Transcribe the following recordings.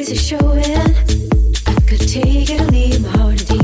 always a showing. I could take it or leave my heart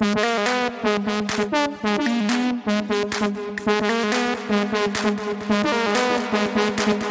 Thank you.